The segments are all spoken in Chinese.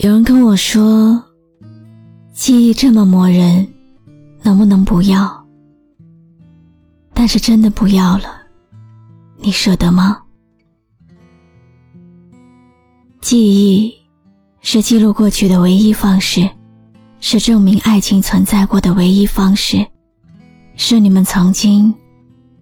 有人跟我说，记忆这么磨人，能不能不要？但是真的不要了，你舍得吗？记忆是记录过去的唯一方式，是证明爱情存在过的唯一方式，是你们曾经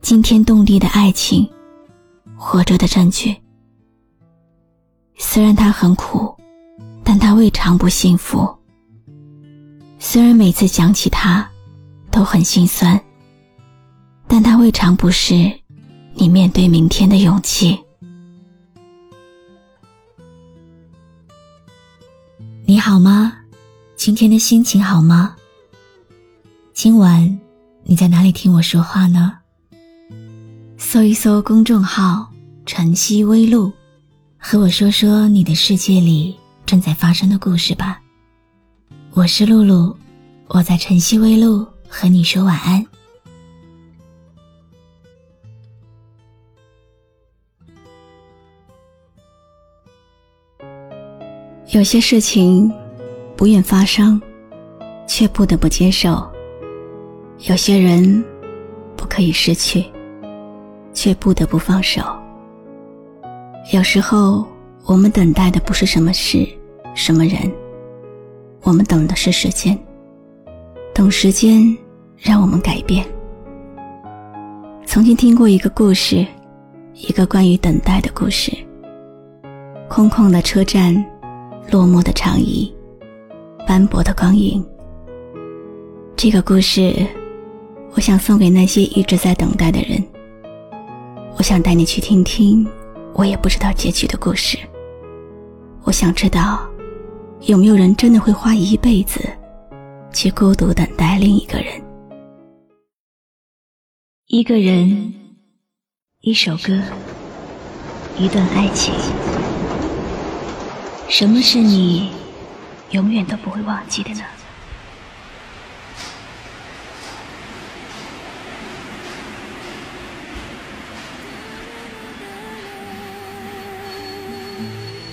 惊天动地的爱情活着的证据。虽然它很苦。他未尝不幸福。虽然每次想起他，都很心酸，但他未尝不是你面对明天的勇气。你好吗？今天的心情好吗？今晚你在哪里听我说话呢？搜一搜公众号“晨曦微露”，和我说说你的世界里。正在发生的故事吧。我是露露，我在晨曦微露和你说晚安。有些事情不愿发生，却不得不接受；有些人不可以失去，却不得不放手。有时候，我们等待的不是什么事。什么人？我们等的是时间，等时间让我们改变。曾经听过一个故事，一个关于等待的故事。空旷的车站，落寞的长椅，斑驳的光影。这个故事，我想送给那些一直在等待的人。我想带你去听听，我也不知道结局的故事。我想知道。有没有人真的会花一辈子，去孤独等待另一个人？一个人，一首歌，一段爱情。什么是你永远都不会忘记的呢？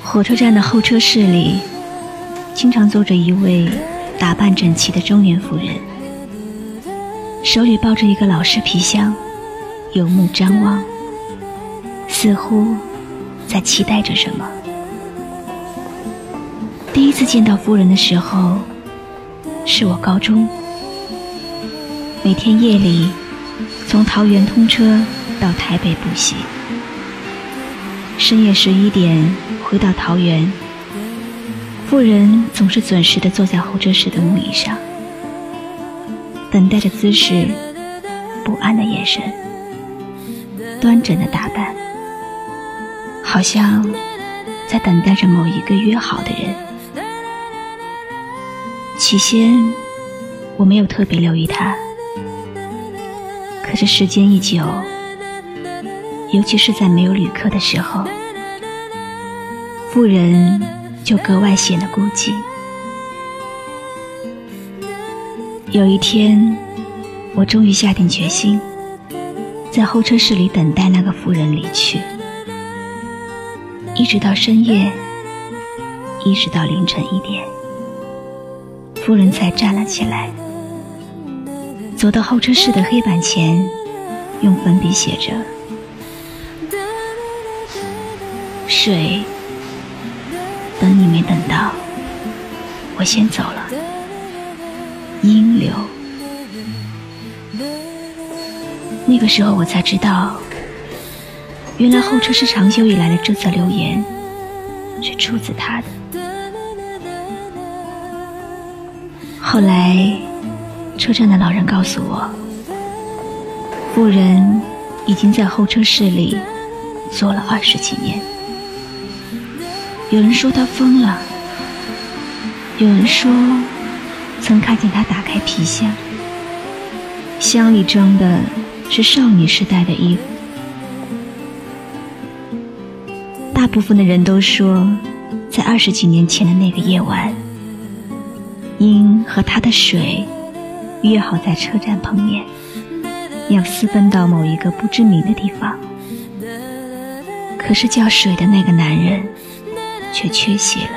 火车站的候车室里。经常坐着一位打扮整齐的中年妇人，手里抱着一个老式皮箱，有目张望，似乎在期待着什么。第一次见到夫人的时候，是我高中，每天夜里从桃园通车到台北补习，深夜十一点回到桃园。妇人总是准时的坐在候车室的木椅上，等待着姿势，不安的眼神，端正的打扮，好像在等待着某一个约好的人。起先我没有特别留意他，可是时间一久，尤其是在没有旅客的时候，妇人。就格外显得孤寂。有一天，我终于下定决心，在候车室里等待那个妇人离去，一直到深夜，一直到凌晨一点，妇人才站了起来，走到候车室的黑板前，用粉笔写着：“水。”等你没等到，我先走了。阴流。那个时候我才知道，原来候车室长久以来的这则留言是出自他的。后来，车站的老人告诉我，夫人已经在候车室里坐了二十几年。有人说他疯了，有人说曾看见他打开皮箱，箱里装的是少女时代的衣服。大部分的人都说，在二十几年前的那个夜晚，鹰和他的水约好在车站碰面，要私奔到某一个不知名的地方。可是叫水的那个男人却缺席了。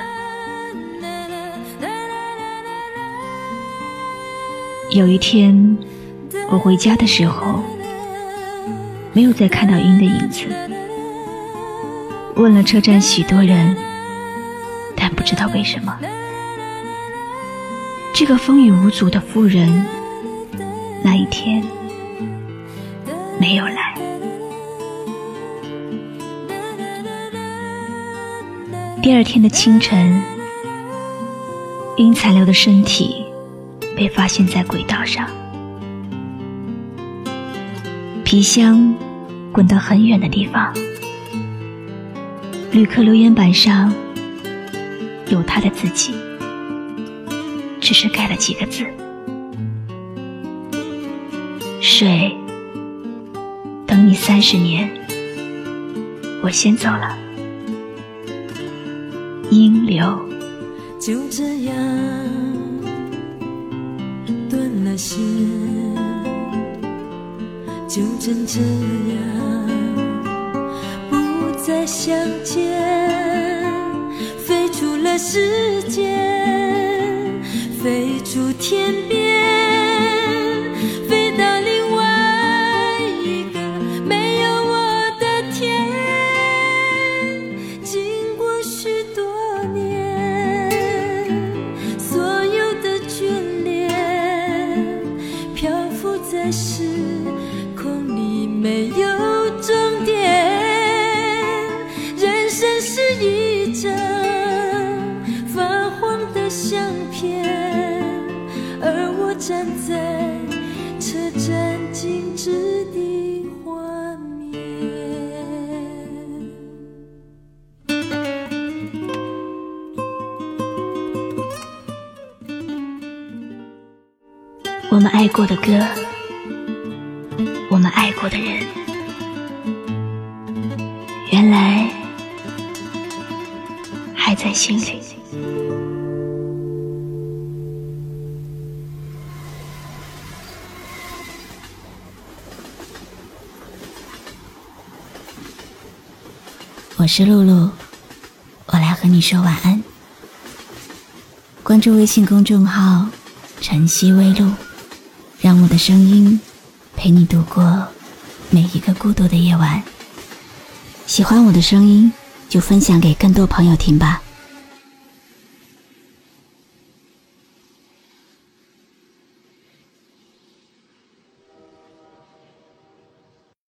有一天，我回家的时候，没有再看到鹰的影子。问了车站许多人，但不知道为什么，这个风雨无阻的妇人那一天没有来。第二天的清晨，因残留的身体被发现在轨道上，皮箱滚到很远的地方。旅客留言板上有他的字迹，只是改了几个字：“水，等你三十年，我先走了。”音流就这样断了线，就真这样不。再相见，飞出了时间，飞出天边，时空里没有终点，人生是一张发黄的相片，而我站在车站静止的画面。我们爱过的歌。爱过的人，原来还在心里。我是露露，我来和你说晚安。关注微信公众号“晨曦微露”，让我的声音陪你度过每一个孤独的夜晚。喜欢我的声音，就分享给更多朋友听吧。